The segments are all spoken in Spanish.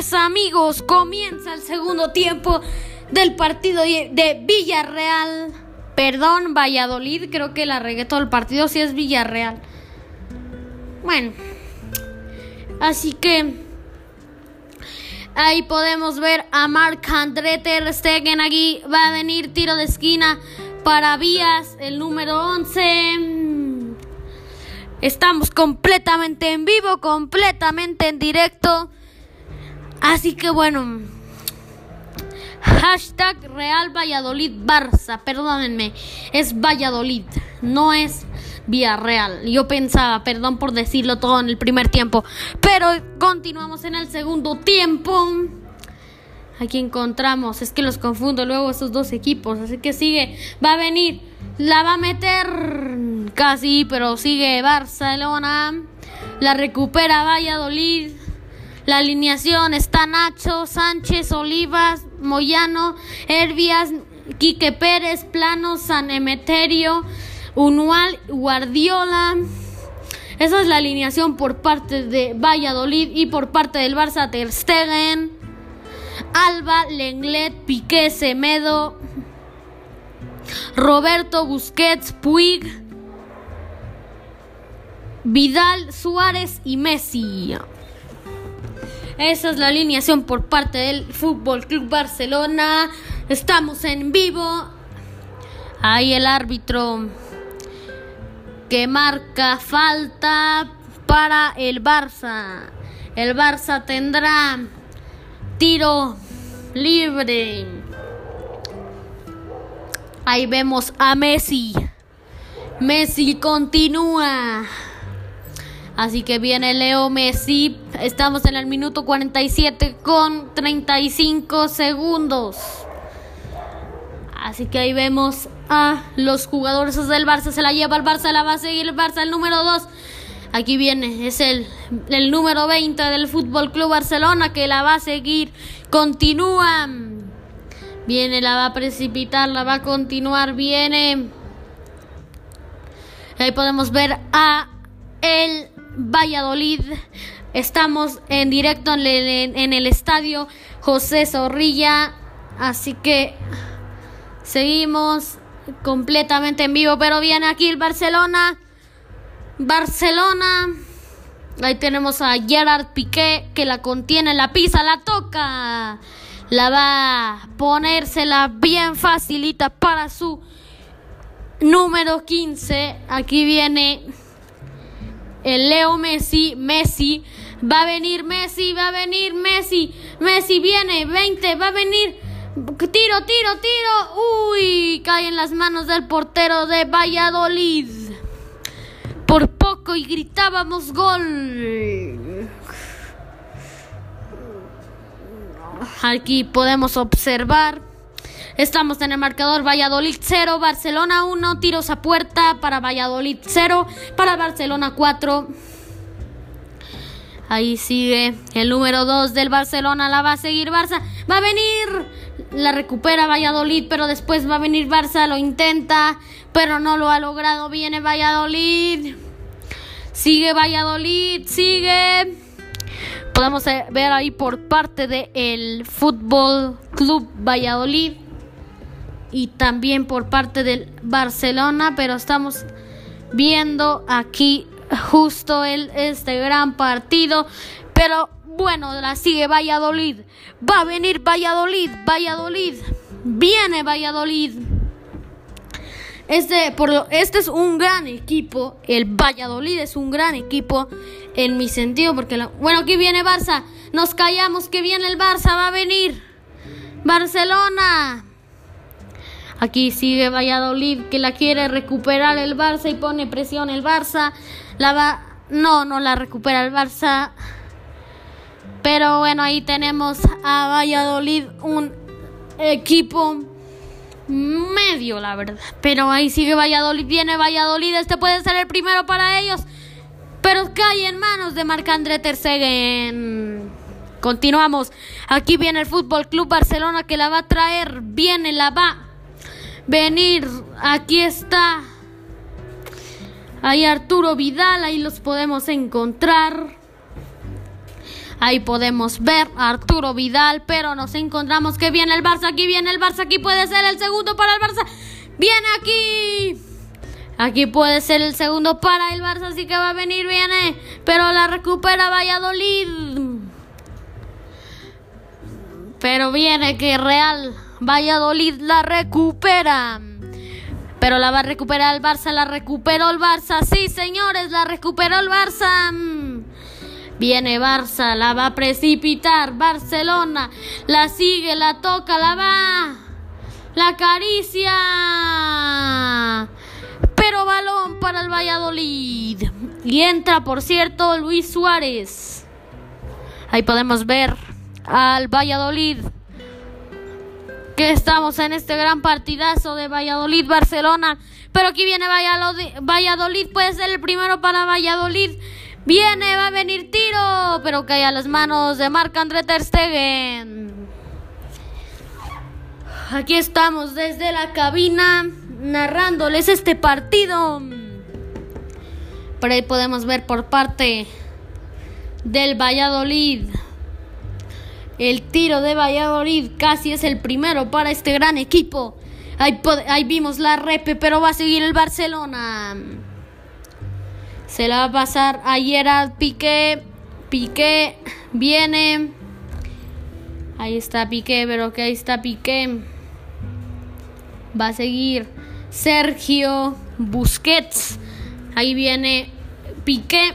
Pues amigos, comienza el segundo tiempo del partido de Villarreal. Perdón, Valladolid, creo que la regué todo el partido, si es Villarreal. Bueno, así que ahí podemos ver a Marc André Ter Stegen aquí. Va a venir tiro de esquina para Vías, el número 11. Estamos completamente en vivo, completamente en directo. Así que bueno. Hashtag Real Valladolid Barça. Perdónenme. Es Valladolid. No es Villarreal. Yo pensaba, perdón por decirlo todo en el primer tiempo. Pero continuamos en el segundo tiempo. Aquí encontramos. Es que los confundo luego esos dos equipos. Así que sigue. Va a venir. La va a meter. Casi. Pero sigue Barcelona. La recupera Valladolid. La alineación está Nacho, Sánchez, Olivas, Moyano, Herbias, Quique Pérez, Plano, San Emeterio, Unual, Guardiola. Esa es la alineación por parte de Valladolid y por parte del Barça Ter Stegen, Alba, Lenglet, Piqué, Semedo, Roberto Busquets, Puig, Vidal, Suárez y Messi. Esa es la alineación por parte del Fútbol Club Barcelona. Estamos en vivo. Ahí el árbitro que marca falta para el Barça. El Barça tendrá tiro libre. Ahí vemos a Messi. Messi continúa. Así que viene Leo Messi. Estamos en el minuto 47 con 35 segundos. Así que ahí vemos a los jugadores del Barça. Se la lleva el Barça, la va a seguir el Barça, el número 2. Aquí viene, es el, el número 20 del Fútbol Club Barcelona que la va a seguir. Continúa. Viene, la va a precipitar, la va a continuar. Viene. Ahí podemos ver a el Valladolid. Estamos en directo en el, estadio José Zorrilla. Así que seguimos completamente en vivo. Pero viene aquí el Barcelona. Barcelona. Ahí tenemos a Gerard Piqué que la contiene, la pisa, la toca. La va a ponérsela bien facilita para su número 15. Aquí viene el Leo Messi, Messi, va a venir Messi, va a venir Messi, Messi viene, 20, va a venir, tiro, tiro, tiro, uy, cae en las manos del portero de Valladolid. Por poco y gritábamos gol. Aquí podemos observar Estamos en el marcador Valladolid 0, Barcelona 1, tiros a puerta para Valladolid 0, para Barcelona 4. Ahí sigue el número 2 del Barcelona, la va a seguir Barça. Va a venir, la recupera Valladolid, pero después va a venir Barça, lo intenta, pero no lo ha logrado. Viene Valladolid. Sigue Valladolid, sigue. Podemos ver ahí por parte del el Fútbol Club Valladolid y también por parte del Barcelona, pero estamos viendo aquí justo el, este gran partido, pero bueno, la sigue Valladolid, va a venir Valladolid, Valladolid, viene Valladolid. Este, por este es un gran equipo, el Valladolid es un gran equipo en mi sentido, porque bueno, aquí viene Barça, nos callamos que viene el Barça, va a venir. Barcelona. Aquí sigue Valladolid que la quiere recuperar el Barça y pone presión el Barça. La va no, no la recupera el Barça. Pero bueno, ahí tenemos a Valladolid un equipo medio, la verdad. Pero ahí sigue Valladolid, viene Valladolid, este puede ser el primero para ellos. Pero cae en manos de Marc-André Ter Continuamos. Aquí viene el Fútbol Club Barcelona que la va a traer, viene la va venir. Aquí está. Ahí Arturo Vidal, ahí los podemos encontrar. Ahí podemos ver Arturo Vidal, pero nos encontramos que viene el Barça, aquí viene el Barça, aquí puede ser el segundo para el Barça. Viene aquí. Aquí puede ser el segundo para el Barça, así que va a venir, viene. Pero la recupera Valladolid. Pero viene que Real Valladolid la recupera. Pero la va a recuperar el Barça, la recuperó el Barça. Sí, señores, la recuperó el Barça. Viene Barça, la va a precipitar. Barcelona, la sigue, la toca, la va. La acaricia. Pero balón para el Valladolid. Y entra, por cierto, Luis Suárez. Ahí podemos ver al Valladolid que estamos en este gran partidazo de Valladolid-Barcelona. Pero aquí viene Valladolid, puede ser el primero para Valladolid. Viene, va a venir tiro, pero cae a las manos de Marc André Ter Stegen. Aquí estamos desde la cabina narrándoles este partido. Por ahí podemos ver por parte del Valladolid. El tiro de Valladolid casi es el primero para este gran equipo. Ahí, vimos la repe, pero va a seguir el Barcelona. Se la va a pasar a Gerard Piqué. Piqué viene. Ahí está Piqué, pero que ahí está Piqué. Va a seguir Sergio Busquets. Ahí viene Piqué.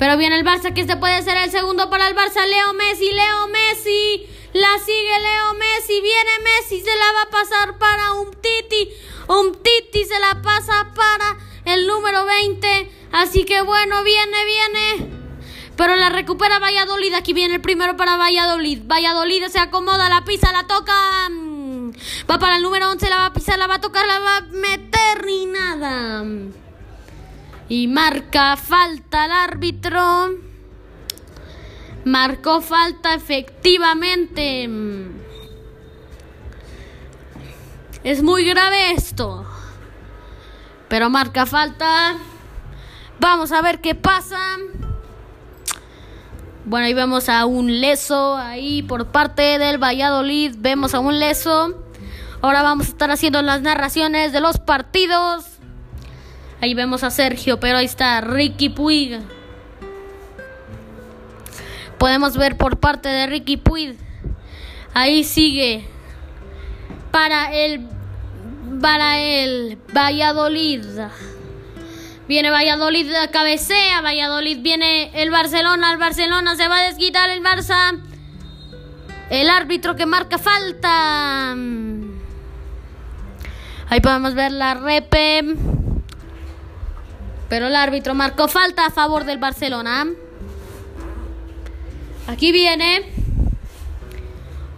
Pero viene el Barça, que este puede ser el segundo para el Barça. Leo Messi, Leo Messi. La sigue Leo Messi. Viene Messi, se la va a pasar para un Titi. Un Titi se la pasa para el número 20. Así que bueno, viene, viene. Pero la recupera Valladolid. Aquí viene el primero para Valladolid. Valladolid se acomoda, la pisa, la toca. Va para el número 11, la va a pisar, la va a tocar, la va a meter y nada. Y marca falta el árbitro. Marcó falta efectivamente. Es muy grave esto. Pero marca falta. Vamos a ver qué pasa. Bueno, ahí vemos a un leso ahí por parte del Valladolid. Vemos a un leso. Ahora vamos a estar haciendo las narraciones de los partidos. Ahí vemos a Sergio, pero ahí está Ricky Puig. Podemos ver por parte de Ricky Puig. Ahí sigue. Para el para el Valladolid. Viene Valladolid, cabecea Valladolid, viene el Barcelona, el Barcelona se va a desquitar el Barça. El árbitro que marca falta. Ahí podemos ver la repe. Pero el árbitro marcó falta a favor del Barcelona. Aquí viene.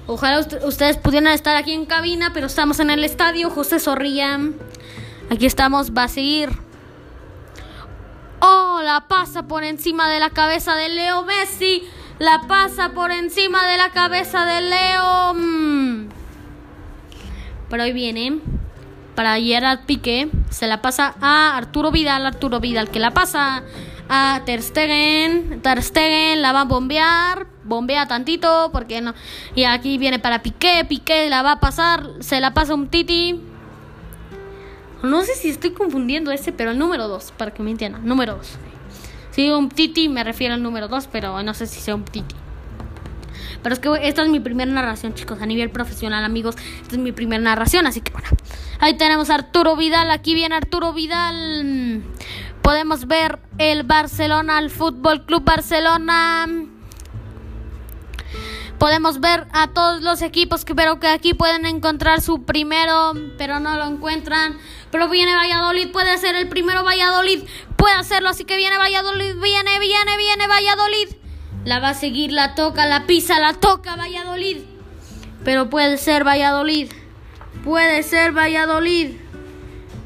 Ojalá ustedes pudieran estar aquí en cabina, pero estamos en el estadio José Zorrilla. Aquí estamos, va a seguir. Oh, la pasa por encima de la cabeza de Leo Messi. La pasa por encima de la cabeza de Leo. Mm. Pero hoy viene para Gerard Piqué, se la pasa a Arturo Vidal, Arturo Vidal que la pasa a Ter Stegen, Ter Stegen la va a bombear, bombea tantito porque no y aquí viene para Piqué, Piqué la va a pasar, se la pasa un Titi. No sé si estoy confundiendo ese, pero el número 2, para que me entiendan, número 2. Si digo un Titi me refiero al número 2, pero no sé si sea un Titi. Pero es que esta es mi primera narración, chicos, a nivel profesional, amigos. Esta es mi primera narración, así que bueno. Ahí tenemos a Arturo Vidal, aquí viene Arturo Vidal. Podemos ver el Barcelona, el Fútbol Club Barcelona. Podemos ver a todos los equipos que pero que aquí pueden encontrar su primero, pero no lo encuentran. Pero viene Valladolid, puede ser el primero Valladolid, puede hacerlo, así que viene Valladolid, viene, viene, viene Valladolid. La va a seguir, la toca, la pisa, la toca Valladolid. Pero puede ser Valladolid. Puede ser Valladolid.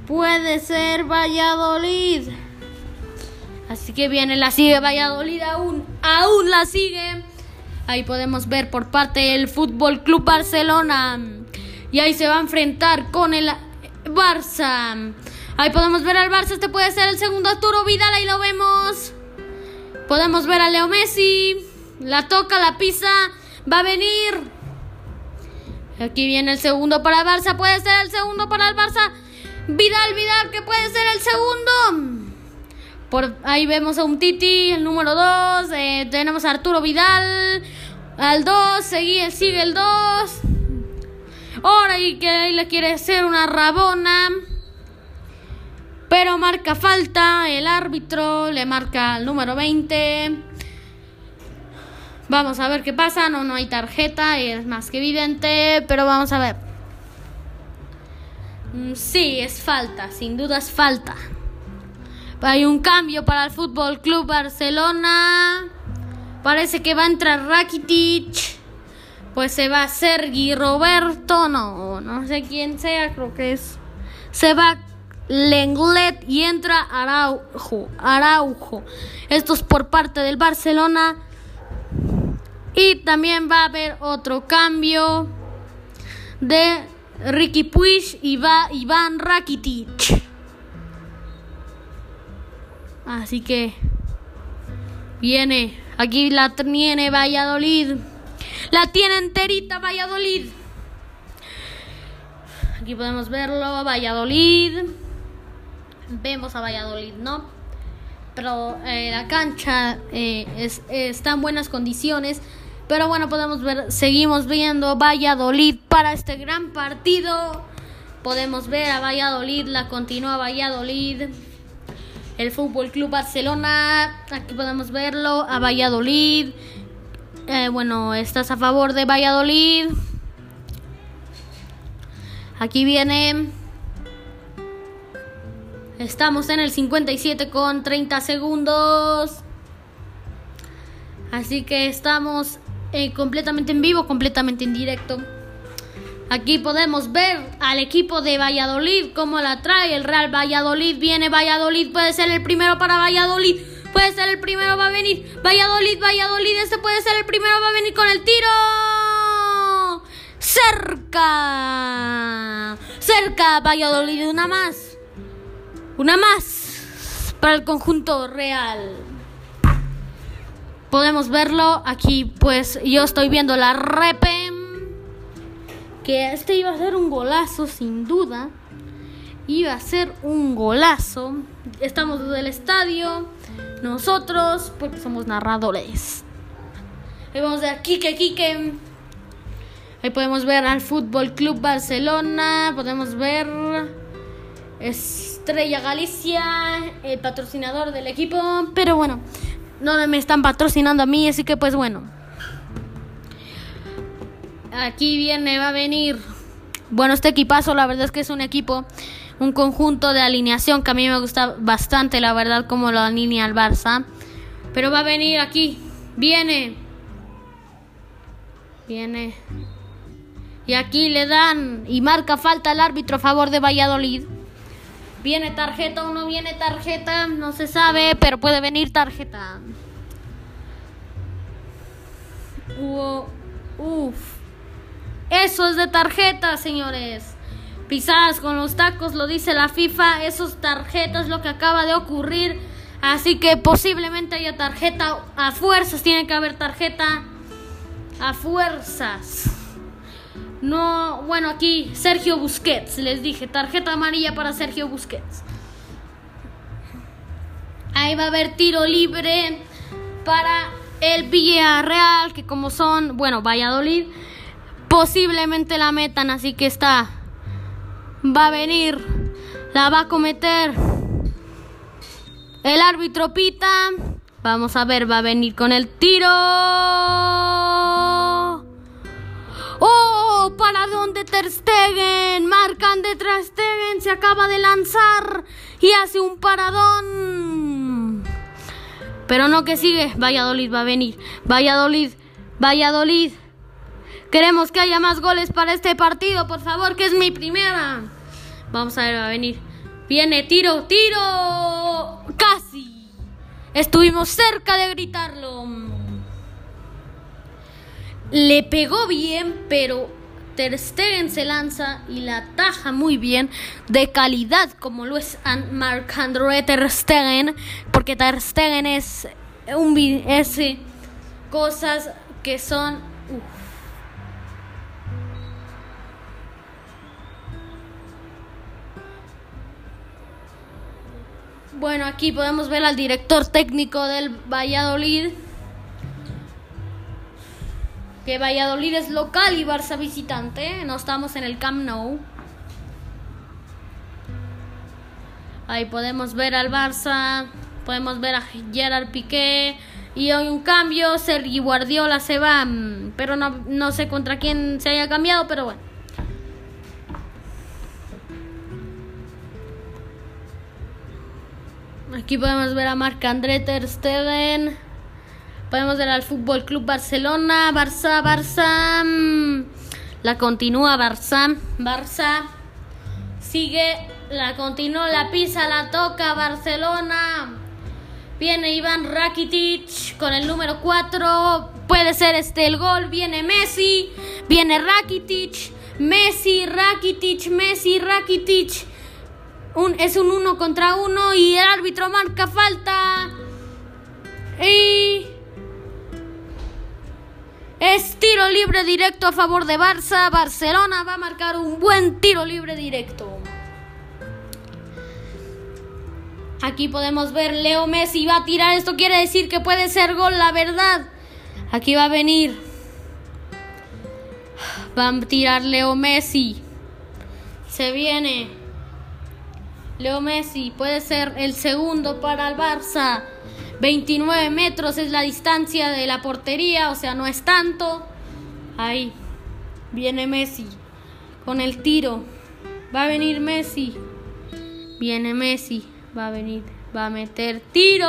Puede ser Valladolid. Así que viene, la sigue Valladolid aún. Aún la sigue. Ahí podemos ver por parte del Fútbol Club Barcelona. Y ahí se va a enfrentar con el Barça. Ahí podemos ver al Barça. Este puede ser el segundo Arturo Vidal. Ahí lo vemos. Podemos ver a Leo Messi. La toca, la pisa. Va a venir. Aquí viene el segundo para el Barça. Puede ser el segundo para el Barça. Vidal, Vidal, que puede ser el segundo. Por ahí vemos a un Titi, el número 2. Eh, tenemos a Arturo Vidal. Al 2, sigue, sigue el 2. Ahora y que ahí le quiere hacer una rabona. Pero marca falta. El árbitro le marca el número 20. Vamos a ver qué pasa. No, no hay tarjeta. Es más que evidente. Pero vamos a ver. Mm, sí, es falta. Sin duda es falta. Hay un cambio para el Fútbol Club Barcelona. Parece que va a entrar Rakitic. Pues se va Sergi Roberto. No, no sé quién sea. Creo que es. Se va Lenglet y entra Araujo. Araujo. Esto es por parte del Barcelona. Y también va a haber otro cambio de Ricky Puig y va Iván Rakitic. Así que viene, aquí la tiene Valladolid. La tiene enterita Valladolid. Aquí podemos verlo, Valladolid. Vemos a Valladolid, ¿no? Pero eh, la cancha eh, está en buenas condiciones. Pero bueno, podemos ver, seguimos viendo Valladolid para este gran partido. Podemos ver a Valladolid, la continúa Valladolid. El Fútbol Club Barcelona, aquí podemos verlo, a Valladolid. Eh, bueno, estás a favor de Valladolid. Aquí viene. Estamos en el 57 con 30 segundos. Así que estamos eh, completamente en vivo, completamente en directo. Aquí podemos ver al equipo de Valladolid, cómo la trae el Real Valladolid. Viene Valladolid, puede ser el primero para Valladolid. Puede ser el primero, va a venir. Valladolid, Valladolid, este puede ser el primero, va a venir con el tiro. Cerca. Cerca, Valladolid, una más. Una más para el conjunto real. Podemos verlo aquí pues yo estoy viendo la repe que este iba a ser un golazo sin duda. Iba a ser un golazo. Estamos desde el estadio nosotros porque somos narradores. Ahí vamos a ver Kike Kike ahí podemos ver al Fútbol Club Barcelona podemos ver Estrella Galicia el patrocinador del equipo pero bueno no me están patrocinando a mí, así que pues bueno. Aquí viene, va a venir. Bueno, este equipazo, la verdad es que es un equipo, un conjunto de alineación que a mí me gusta bastante, la verdad, como lo alinea el Barça. Pero va a venir aquí, viene. Viene. Y aquí le dan y marca falta el árbitro a favor de Valladolid. ¿Viene tarjeta o no viene tarjeta? No se sabe, pero puede venir tarjeta. Uf. Eso es de tarjeta, señores. Pisadas con los tacos, lo dice la FIFA. Esos tarjetas lo que acaba de ocurrir. Así que posiblemente haya tarjeta a fuerzas. Tiene que haber tarjeta a fuerzas. No, bueno, aquí Sergio Busquets, les dije, tarjeta amarilla para Sergio Busquets. Ahí va a haber tiro libre para el Villarreal, que como son, bueno, Valladolid, posiblemente la metan, así que está, va a venir, la va a cometer. El árbitro pita, vamos a ver, va a venir con el tiro. Para dónde Ter Stegen, marcan de Ter Stegen, se acaba de lanzar y hace un paradón. Pero no que sigue, Valladolid va a venir, Valladolid, Valladolid. Queremos que haya más goles para este partido, por favor, que es mi primera. Vamos a ver, va a venir. Viene, tiro, tiro. Casi. Estuvimos cerca de gritarlo. Le pegó bien, pero Ter Stegen se lanza y la taja muy bien, de calidad como lo es Marc André Ter Stegen, porque Ter Stegen es un ese cosas que son. Bueno, aquí podemos ver al director técnico del Valladolid. Que Valladolid es local y Barça visitante. No estamos en el Camp Nou. Ahí podemos ver al Barça. Podemos ver a Gerard Piqué. Y hay un cambio. Sergi Guardiola se va. mm, Pero no, no sé contra quién se haya cambiado. Pero bueno. Aquí podemos ver a Marc-André Ter Stegen. Podemos ver al Fútbol Club Barcelona, Barça, Barça. mm, La continúa Barça, Barça. Sigue, la continúa, la pisa, la toca Barcelona. Viene Iván Rakitic con el número 4. Puede ser este el gol. Viene Messi. Viene Rakitic. Messi, Rakitic, Messi, Rakitic. Un, es un uno contra uno y el árbitro marca falta. Y es tiro libre directo a favor de Barça. Barcelona va a marcar un buen tiro libre directo. Aquí podemos ver Leo Messi va a tirar. Esto quiere decir que puede ser gol, la verdad. Aquí va a venir. Va a tirar Leo Messi. Se viene. Leo Messi puede ser el segundo para el Barça. 29 metros es la distancia de la portería, o sea, no es tanto. Ahí viene Messi con el tiro. Va a venir Messi. Viene Messi. Va a venir. Va a meter tiro.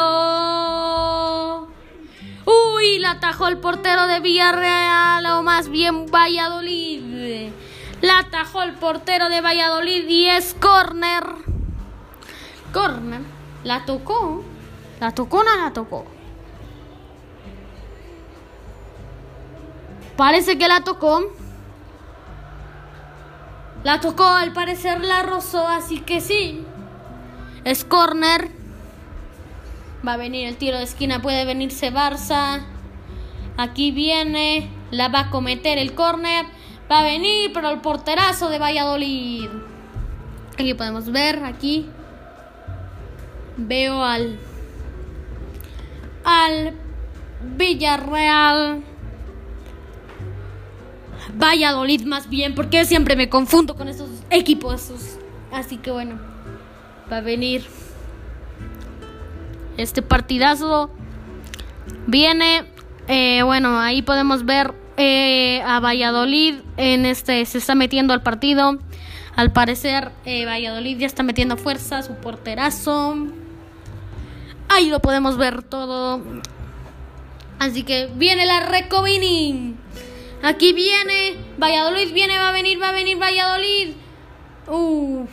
Uy, la atajó el portero de Villarreal o más bien Valladolid. La atajó el portero de Valladolid y es corner. Corner. La tocó. La no la tocó. Parece que la tocó. La tocó, al parecer la rozó, así que sí. Es corner. Va a venir el tiro de esquina, puede venirse Barça. Aquí viene, la va a cometer el corner. Va a venir, pero el porterazo de Valladolid. Aquí podemos ver, aquí. Veo al al Villarreal. Valladolid más bien, porque siempre me confundo con esos equipos. Así que bueno, va a venir este partidazo. Viene, eh, bueno, ahí podemos ver eh, a Valladolid en este, se está metiendo al partido. Al parecer, eh, Valladolid ya está metiendo fuerza, su porterazo. Ahí lo podemos ver todo. Así que viene la Recovini. Aquí viene. Valladolid viene, va a venir, va a venir Valladolid. Uf.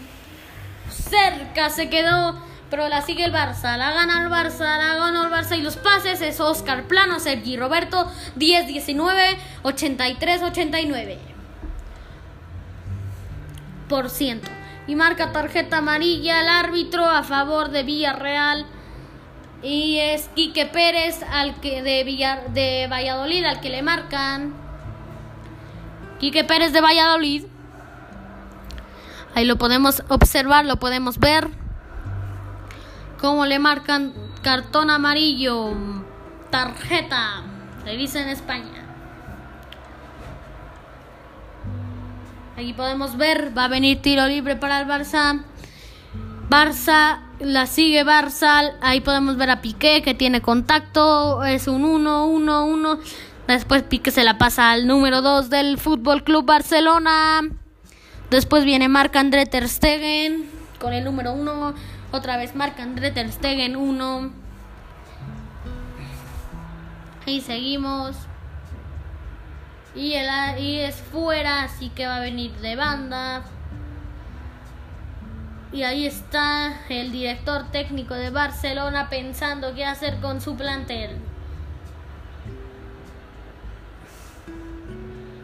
Cerca se quedó. Pero la sigue el Barça. La gana el Barça. La gana el Barça. Y los pases es Oscar Plano, Sergi Roberto. 10, 19, 83, 89. Por ciento. Y marca tarjeta amarilla el árbitro a favor de Villarreal. Y es Quique Pérez al que de, Villar, de Valladolid al que le marcan. Quique Pérez de Valladolid. Ahí lo podemos observar, lo podemos ver. Cómo le marcan cartón amarillo. Tarjeta. Se dice en España. Aquí podemos ver, va a venir tiro libre para el Barça. Barça, la sigue Barça. Ahí podemos ver a Piqué que tiene contacto. Es un 1, 1, 1. Después Piqué se la pasa al número 2 del Fútbol Club Barcelona. Después viene Marc-André Ter Stegen con el número 1. Otra vez Marc-André Ter Stegen 1. Y seguimos. Y, el, y es fuera, así que va a venir de banda. Y ahí está el director técnico de Barcelona pensando qué hacer con su plantel.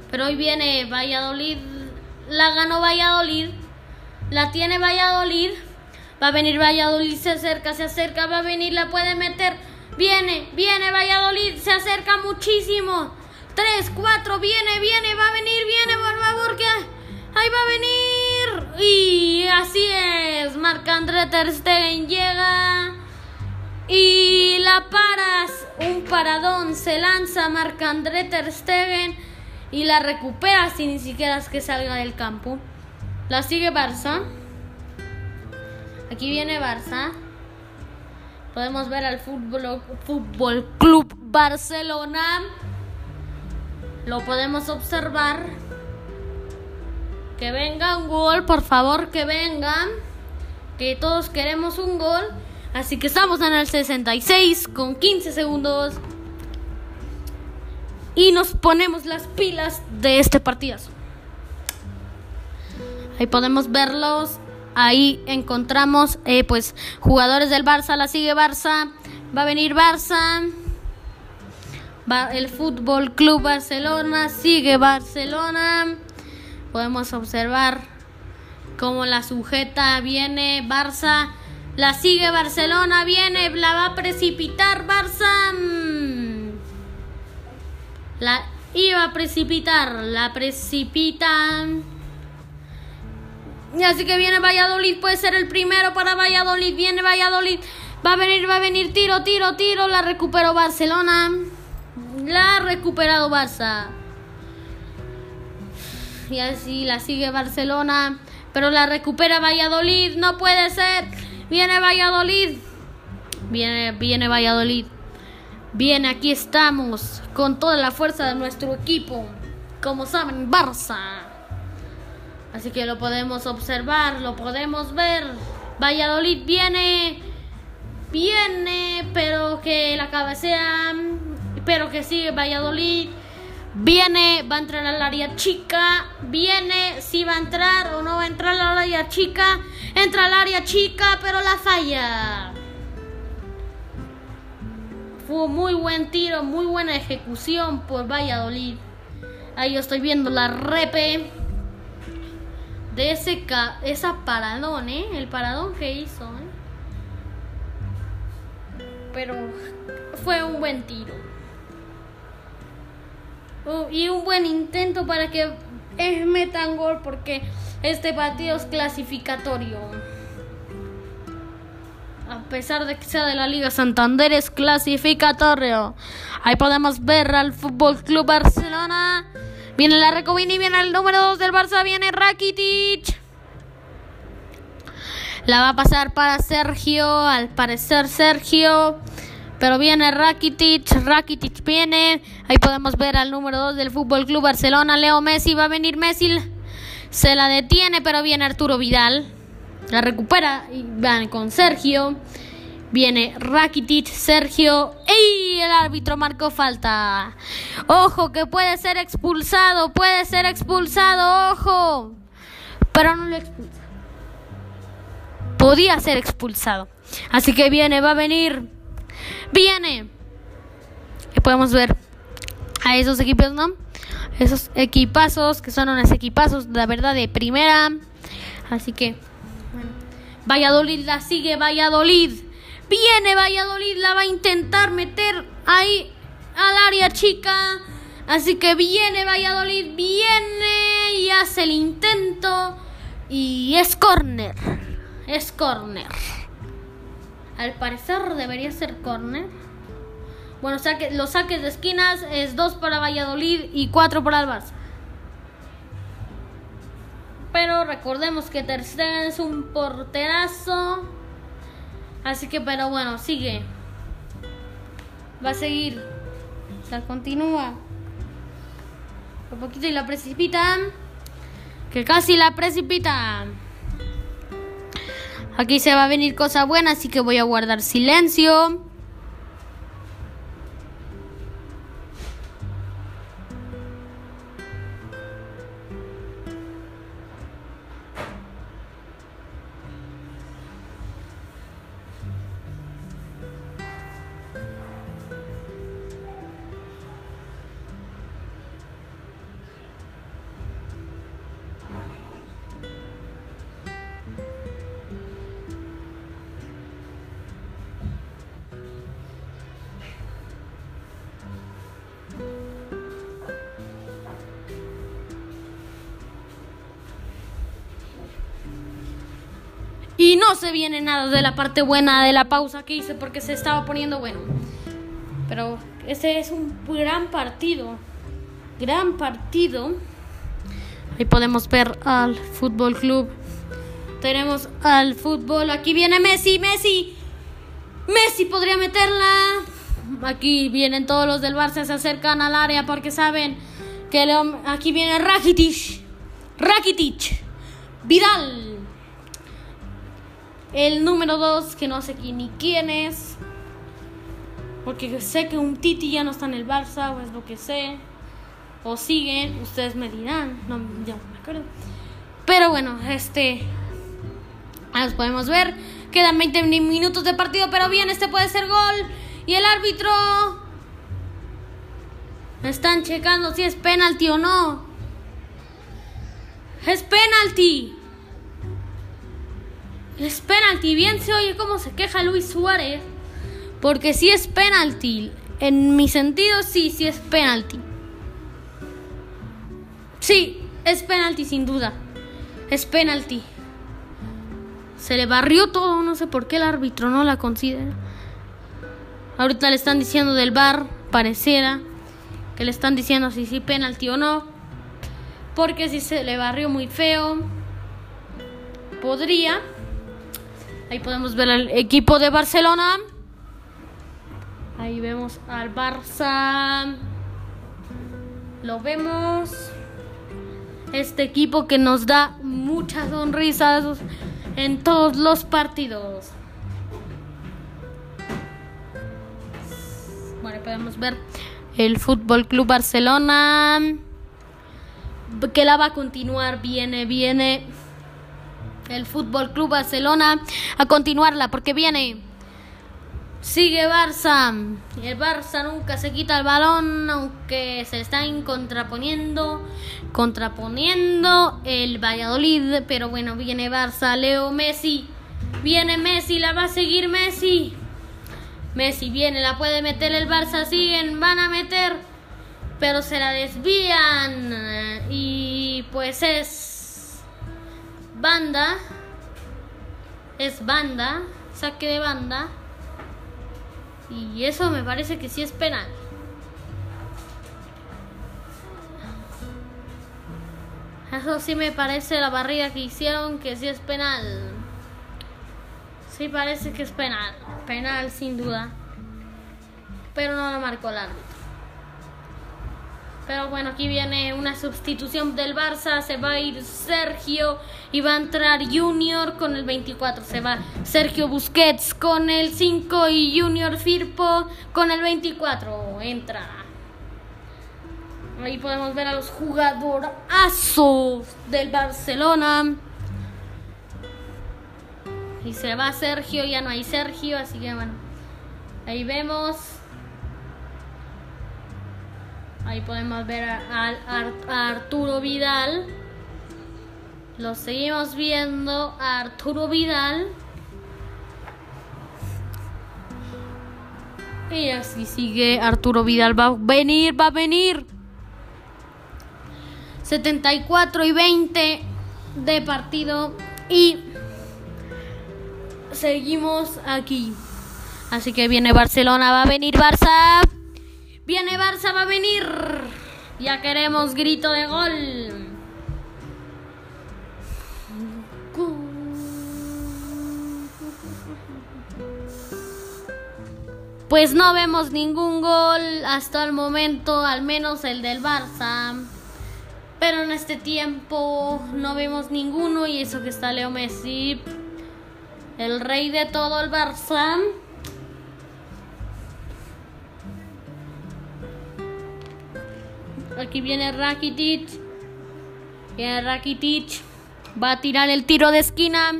Pero hoy viene Valladolid, la ganó Valladolid, la tiene Valladolid, va a venir Valladolid, se acerca, se acerca, va a venir, la puede meter, Viene, viene Valladolid, se acerca muchísimo. 3, 4, viene, viene, va a venir, viene, por favor, que ahí va a venir. Y así es, Marc-André Ter Stegen llega y la paras, un paradón, se lanza Marc-André Ter Stegen y la recupera sin ni siquiera es que salga del campo. La sigue Barça. Aquí viene Barça. Podemos ver al fútbol, fútbol Club Barcelona. Lo podemos observar. Que venga un gol, por favor, que vengan. Que todos queremos un gol. Así que estamos en el 66 con 15 segundos. Y nos ponemos las pilas de este partidazo. Ahí podemos verlos. Ahí encontramos eh, pues jugadores del Barça. La sigue Barça. Va a venir Barça. Va el Fútbol Club Barcelona. Sigue Barcelona. Podemos observar cómo la sujeta viene Barça. La sigue Barcelona. Viene. La va a precipitar Barça. La iba a precipitar. La precipita. Y así que viene Valladolid, puede ser el primero para Valladolid. Viene Valladolid, va a venir, va a venir, tiro, tiro, tiro. La recuperó Barcelona. La ha recuperado Barça. Y así la sigue Barcelona. Pero la recupera Valladolid. No puede ser. Viene Valladolid. Viene, viene Valladolid. Bien, aquí estamos. Con toda la fuerza de nuestro equipo. Como saben, Barça. Así que lo podemos observar, lo podemos ver. Valladolid viene, viene, pero que la cabecea, pero que sigue Valladolid. Viene, va a entrar al área chica. Viene, si va a entrar o no va a entrar al área chica. Entra al área chica, pero la falla. Fue muy buen tiro, muy buena ejecución por Valladolid. Ahí estoy viendo la repe de ese esa paradón, ¿eh? El paradón que hizo, ¿eh? Pero fue un buen tiro. Oh, y un buen intento para que metan gol porque este partido es clasificatorio. A pesar de que sea de la Liga Santander es clasificatorio. Ahí podemos ver al Fútbol Club Barcelona Viene la Recovini, viene el número 2 del Barça, viene Rakitic. La va a pasar para Sergio, al parecer Sergio. Pero viene Rakitic, Rakitic viene. Ahí podemos ver al número 2 del Fútbol Club Barcelona, Leo Messi. Va a venir Messi. Se la detiene, pero viene Arturo Vidal. La recupera y van con Sergio. Viene Rakitic, Sergio y el árbitro marcó falta. Ojo que puede ser expulsado, puede ser expulsado, ojo. Pero no lo expulsa. Podía ser expulsado. Así que viene, va a venir. Viene. Y podemos ver a esos equipos, ¿no? Esos equipazos que son unos equipazos, la verdad, de primera. Así que. Valladolid la sigue, Valladolid. Viene Valladolid, la va a intentar meter ahí al área chica. Así que viene Valladolid, viene y hace el intento. Y es corner. Es corner. Al parecer debería ser corner. Bueno, los saques de esquinas es dos para Valladolid y cuatro para el Barça. Pero recordemos que Ter es un porterazo. Así que, pero bueno, sigue. Va a seguir. O sea, continúa. Un poquito y la precipita. Que casi la precipita. Aquí se va a venir cosa buena, así que voy a guardar silencio. No se viene nada de la parte buena de la pausa que hice porque se estaba poniendo bueno. Pero este es un gran partido. Gran partido. Ahí podemos ver al Fútbol Club. Tenemos al fútbol. Aquí viene Messi, Messi. Messi podría meterla. Aquí vienen todos los del Barça, se acercan al área porque saben que aquí viene Rakitic. Rakitic. Vidal. El número 2, que no sé ni quién es. Porque sé que un Titi ya no está en el Barça, o es lo que sé. O siguen, ustedes me dirán. No, ya no me acuerdo. Pero bueno, este. Los podemos ver. Quedan 20 minutos de partido, pero bien, este puede ser gol. Y el árbitro. Están checando si es penalti o no. Es penalti. Es penalti. Bien se oye cómo se queja Luis Suárez. Porque si es penalti. En mi sentido, sí, sí es penalti. Sí, es penalti sin duda. Es penalti. Se le barrió todo, no sé por qué el árbitro no la considera. Ahorita le están diciendo del bar, pareciera que le están diciendo si sí penalti o no. Porque si se le barrió muy feo, podría. Ahí podemos ver al equipo de Barcelona. Ahí vemos al Barça. Lo vemos. Este equipo que nos da muchas sonrisas en todos los partidos. Bueno, podemos ver el Fútbol Club Barcelona que la va a continuar. Viene, viene el Fútbol Club Barcelona a continuarla porque viene. Sigue Barça. El Barça nunca se quita el balón, aunque se está contraponiendo, contraponiendo el Valladolid. Pero bueno, viene Barça, Leo Messi. Viene Messi, la va a seguir Messi. Messi viene, la puede meter el Barça, siguen, van a meter. Pero se la desvían. Y pues es banda. Es banda. Saque de banda. Y eso me parece que sí es penal. Eso sí me parece la barriga que hicieron que sí es penal. Sí parece que es penal. Penal sin duda. Pero no lo marcó el. Pero bueno, aquí viene una sustitución del Barça. Se va a ir Sergio y va a entrar Junior con el 24. Se va Sergio Busquets con el 5 y Junior Firpo con el 24. Entra. Ahí podemos ver a los jugadorazos del Barcelona. Y se va Sergio, ya no hay Sergio, así que bueno. Ahí vemos Ahí podemos ver a, Arturo Vidal. Lo seguimos viendo a Arturo Vidal. Y así sigue Arturo Vidal. Va a venir, va a venir. 74 y 20 de partido. Y seguimos aquí. Así que viene Barcelona, va a venir Barça. Viene Barça, va a venir. Ya queremos grito de gol. Pues no vemos ningún gol hasta el momento, al menos el del Barça. Pero en este tiempo no vemos ninguno y eso que está Leo Messi, el rey de todo el Barça. Aquí viene Rakitic. Viene Rakitic. Va a tirar el tiro de esquina.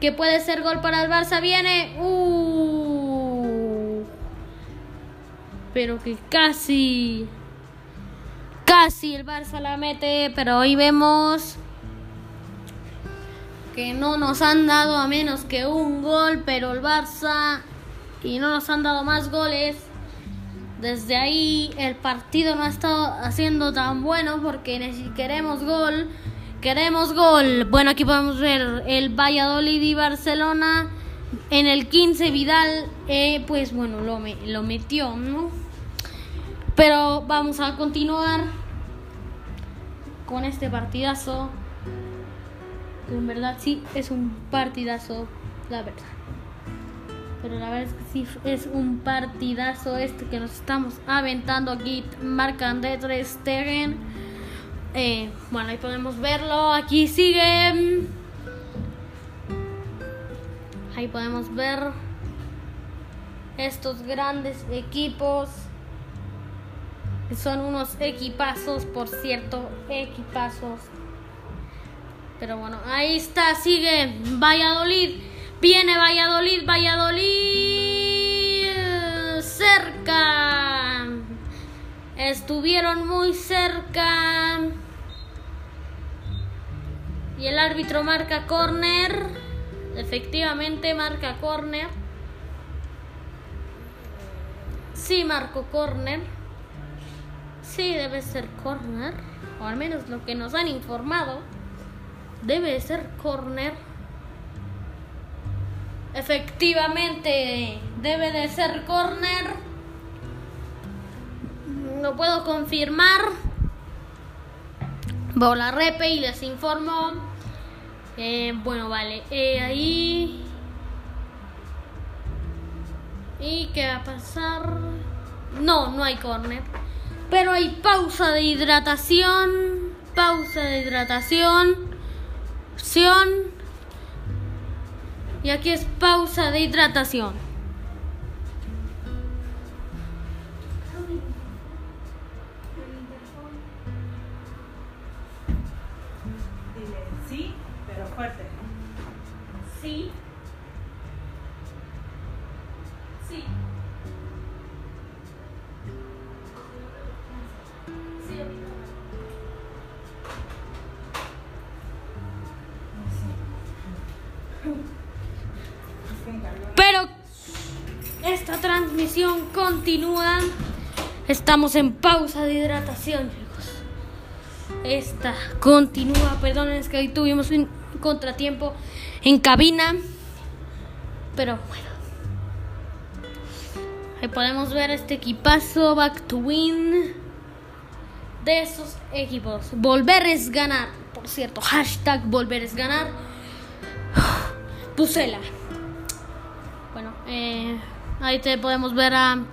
Que puede ser gol para el Barça. Viene. Uh. Pero que casi. Casi el Barça la mete. Pero hoy vemos. Que no nos han dado a menos que un gol. Pero el Barça. Y no nos han dado más goles. Desde ahí el partido no ha estado haciendo tan bueno porque queremos gol, Queremos gol. Bueno, aquí podemos ver el Valladolid y Barcelona. En el 15 Vidal, eh, pues bueno, lo, lo metió, ¿no? Pero vamos a continuar con este partidazo. En verdad sí es un partidazo, la verdad. Pero la verdad es que sí es un partidazo este que nos estamos aventando aquí. Marcan de tres Stegen. Eh, bueno, ahí podemos verlo. Aquí sigue. Ahí podemos ver estos grandes equipos. Son unos equipazos, por cierto, equipazos. Pero bueno, ahí está, sigue Valladolid. Viene Valladolid, Valladolid. Cerca. Estuvieron muy cerca. Y el árbitro marca corner. Efectivamente marca corner. Sí, marco corner. Sí, debe ser corner. O al menos lo que nos han informado. Debe ser corner. Efectivamente, debe de ser corner. Lo puedo confirmar. Bola repe y les informo. Eh, bueno, vale. Eh, ahí. ¿Y qué va a pasar? No, no hay corner. Pero hay pausa de hidratación. Pausa de hidratación. Y aquí es pausa de hidratación. Dile sí, pero fuerte. Sí. Sí. Continúa. Estamos en pausa de hidratación, chicos. Esta continúa. Perdonen, es que ahí tuvimos un contratiempo en cabina. Pero bueno. Ahí podemos ver este equipazo Back to Win de esos equipos. Volver es ganar. Por cierto, hashtag volver es ganar. Pusela. Bueno, eh, ahí te podemos ver a,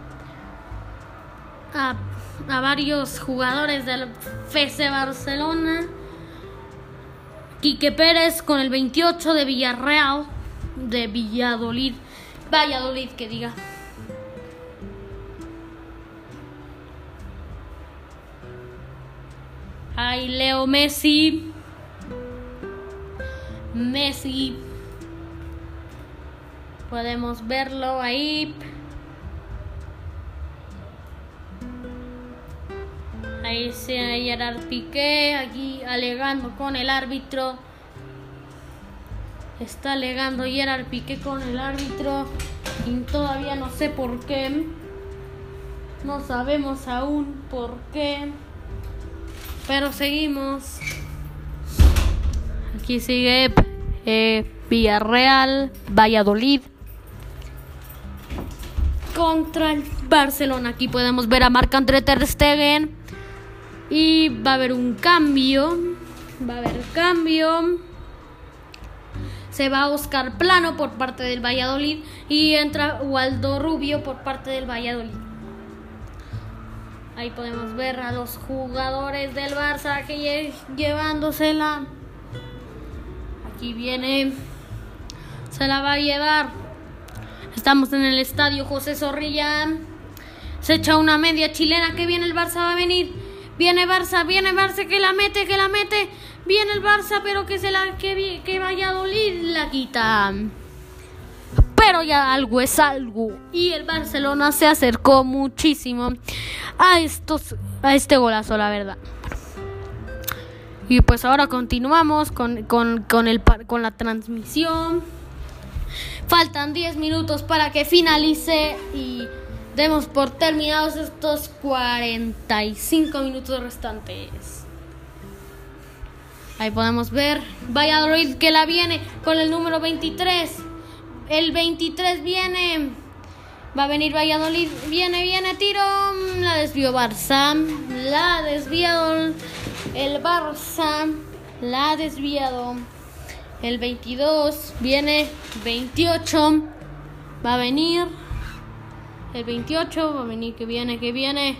a, varios jugadores del FC Barcelona. Quique Pérez con el 28 de Villarreal, de Valladolid, Valladolid que diga. Ahí Leo Messi. Messi. Podemos verlo ahí. Ahí se Gerard Piqué, aquí alegando con el árbitro. Está alegando Gerard Piqué con el árbitro. Y todavía no sé por qué. No sabemos aún por qué. Pero seguimos. Aquí sigue eh, Villarreal, Valladolid. Contra el Barcelona. Aquí podemos ver a Marc André Ter Stegen. Y va a haber un cambio. Va a haber cambio. Se va Oscar Plano por parte del Valladolid. Y entra Waldo Rubio por parte del Valladolid. Ahí podemos ver a los jugadores del Barça que llevándosela. Aquí viene. Se la va a llevar. Estamos en el estadio José Zorrilla. Se echa una media chilena. Que viene el Barça, va a venir. Viene Barça, viene Barça que la mete, que la mete. Viene el Barça, pero que se la que, que la quita. Pero ya algo es algo. Y el Barcelona se acercó muchísimo a estos a este golazo, la verdad. Y pues ahora continuamos con, con, con, el, con la transmisión. Faltan 10 minutos para que finalice y demos por terminados estos 45 minutos restantes. Ahí podemos ver Valladolid que la viene con el número 23. El 23 viene. Va a venir Valladolid. Viene, viene, tiro. La desvió Barça. La desviado el Barça. La ha desviado. El 22 viene 28. Va a venir. El 28 va a venir, que viene, que viene.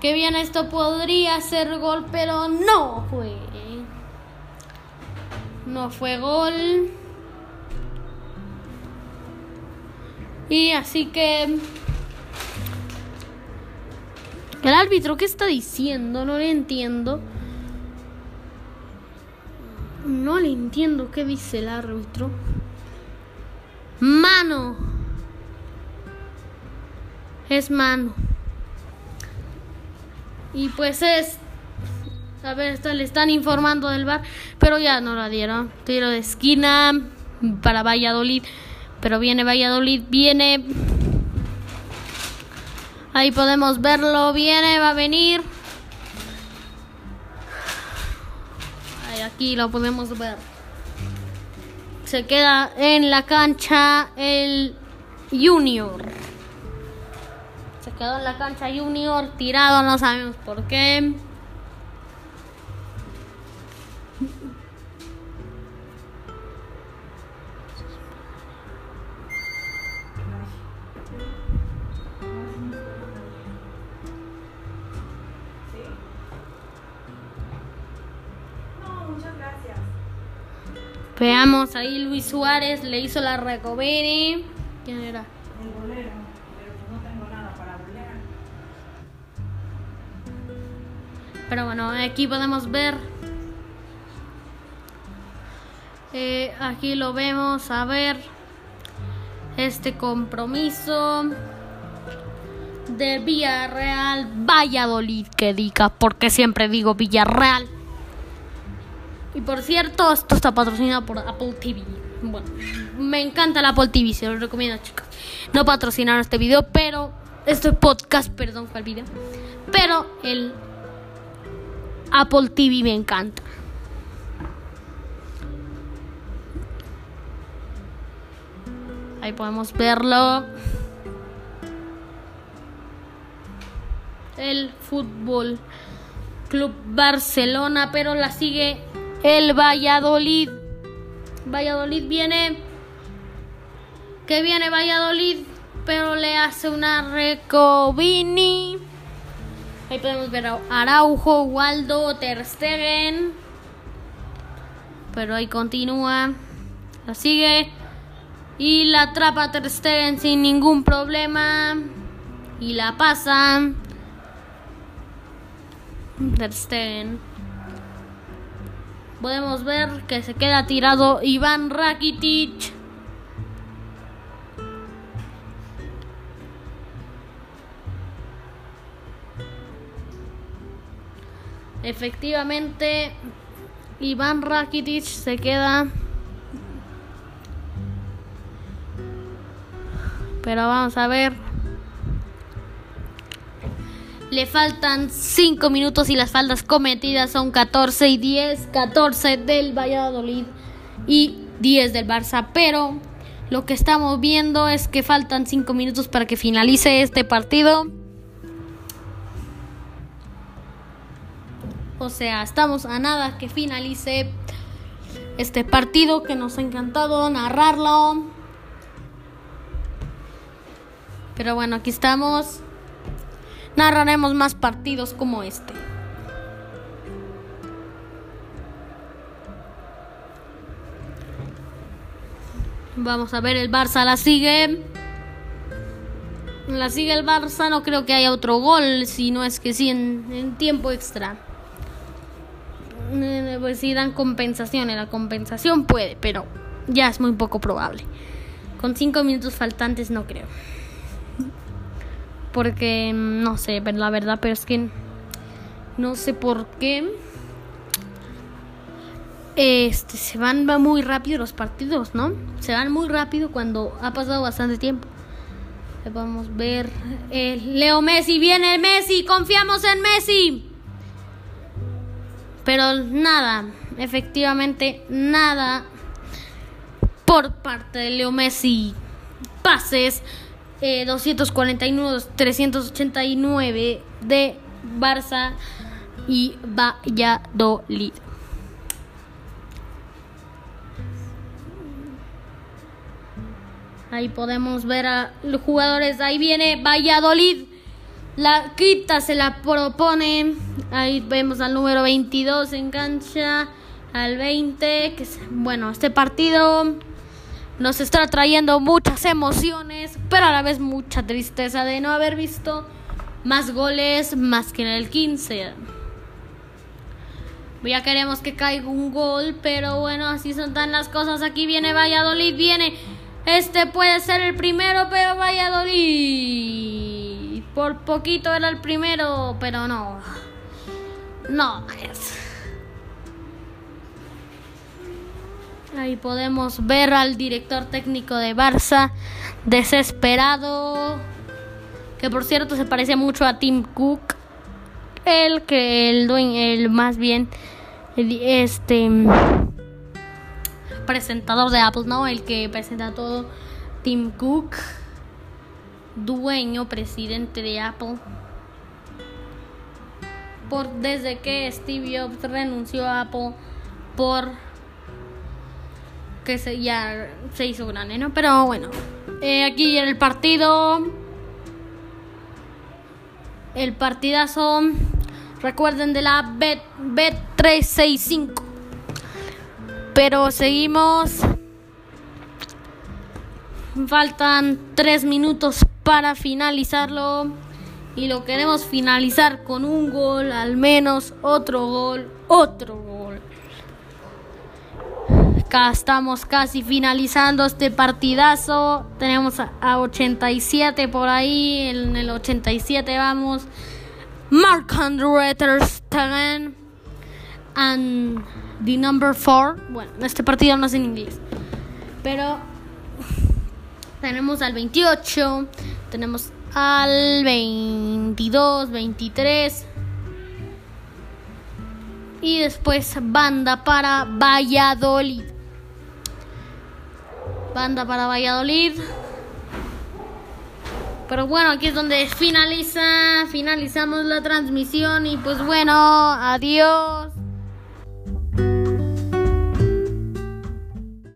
Que viene, esto podría ser gol, pero no fue. No fue gol. Y así que... El árbitro, ¿qué está diciendo? No le entiendo. No le entiendo qué dice el árbitro. Mano. Es mano. Y pues es... A ver, esto le están informando del bar, pero ya no la dieron. Tiro de esquina para Valladolid. Pero viene Valladolid, viene. Ahí podemos verlo, viene, va a venir. Ahí aquí lo podemos ver. Se queda en la cancha el Junior. Quedó en la cancha Junior, tirado, no sabemos por qué. Veamos, ahí Luis Suárez le hizo la recovery. ¿Quién era? Pero bueno, aquí podemos ver. Eh, aquí lo vemos, a ver. Este compromiso de Villarreal Valladolid, que diga, porque siempre digo Villarreal. Y por cierto, esto está patrocinado por Apple TV. Bueno, me encanta el Apple TV, se lo recomiendo, chicos. No patrocinaron este video, pero. Este podcast, perdón, fue el video. Pero el Apple TV me encanta. Ahí podemos verlo. El Fútbol Club Barcelona, pero la sigue el Valladolid. Valladolid viene. Que viene Valladolid, pero le hace una Recovini. Ahí podemos ver a Araujo, Waldo, Ter Stegen. Pero ahí continúa. La sigue. Y la atrapa Ter Stegen sin ningún problema. Y la pasa. Ter Stegen. Podemos ver que se queda tirado Iván Rakitic. Efectivamente, Iván Rakitic se queda. Pero vamos a ver. Le faltan 5 minutos y las faltas cometidas son 14 y 10. 14 del Valladolid y 10 del Barça. Pero lo que estamos viendo es que faltan 5 minutos para que finalice este partido. O sea, estamos a nada que finalice este partido que nos ha encantado narrarlo. Pero bueno, aquí estamos. Narraremos más partidos como este. Vamos a ver, el Barça la sigue. La sigue el Barça, no creo que haya otro gol, si no es que sí en, tiempo extra. Eh, Pues si dan compensación, en la compensación puede, pero ya es muy poco probable. Con cinco minutos faltantes no creo. Porque mm, no sé, la verdad, pero es que no sé por qué. Este, se van va muy rápido los partidos, ¿no? Se van muy rápido cuando ha pasado bastante tiempo. Ahí Podemos ver eh, Leo Messi, viene Messi, confiamos en Messi. Pero nada, efectivamente nada por parte de Leo Messi. Pases eh, 249, 389 de Barça y Valladolid. Ahí podemos ver a los jugadores. Ahí viene Valladolid. La quita se la propone. Ahí vemos al número 22 en cancha. Al 20. Que es, bueno, este partido nos está trayendo muchas emociones. Pero a la vez mucha tristeza de no haber visto más goles más que en el 15. Ya queremos que caiga un gol. Pero bueno, así son tan las cosas. Aquí viene Valladolid. Viene. Este puede ser el primero, pero Valladolid. Por poquito era el primero, pero no. No. Ahí podemos ver al director técnico de Barça desesperado. Que por cierto se parece mucho a Tim Cook. El que el dueño, el más bien, el, este presentador de Apple, ¿no? El que presenta todo. Tim Cook, dueño, presidente de Apple. Por, desde que Steve Jobs renunció a Apple por que se, ya se hizo grande, ¿no? Pero bueno, eh, aquí en el partido, el partidazo, recuerden de la Bet, Bet365. Pero seguimos. Faltan tres minutos para finalizarlo. Y lo queremos finalizar con un gol, al menos otro gol, otro gol. Acá estamos casi finalizando este partidazo. Tenemos a 87 por ahí. En el 87 vamos. Mark Andrew Stegen. And the number 4. Bueno, este partido no es en inglés. Pero tenemos al 28. Tenemos al 22, 23. Y después banda para Valladolid. Banda para Valladolid. Pero bueno, aquí es donde finaliza, finalizamos la transmisión y pues bueno, adiós.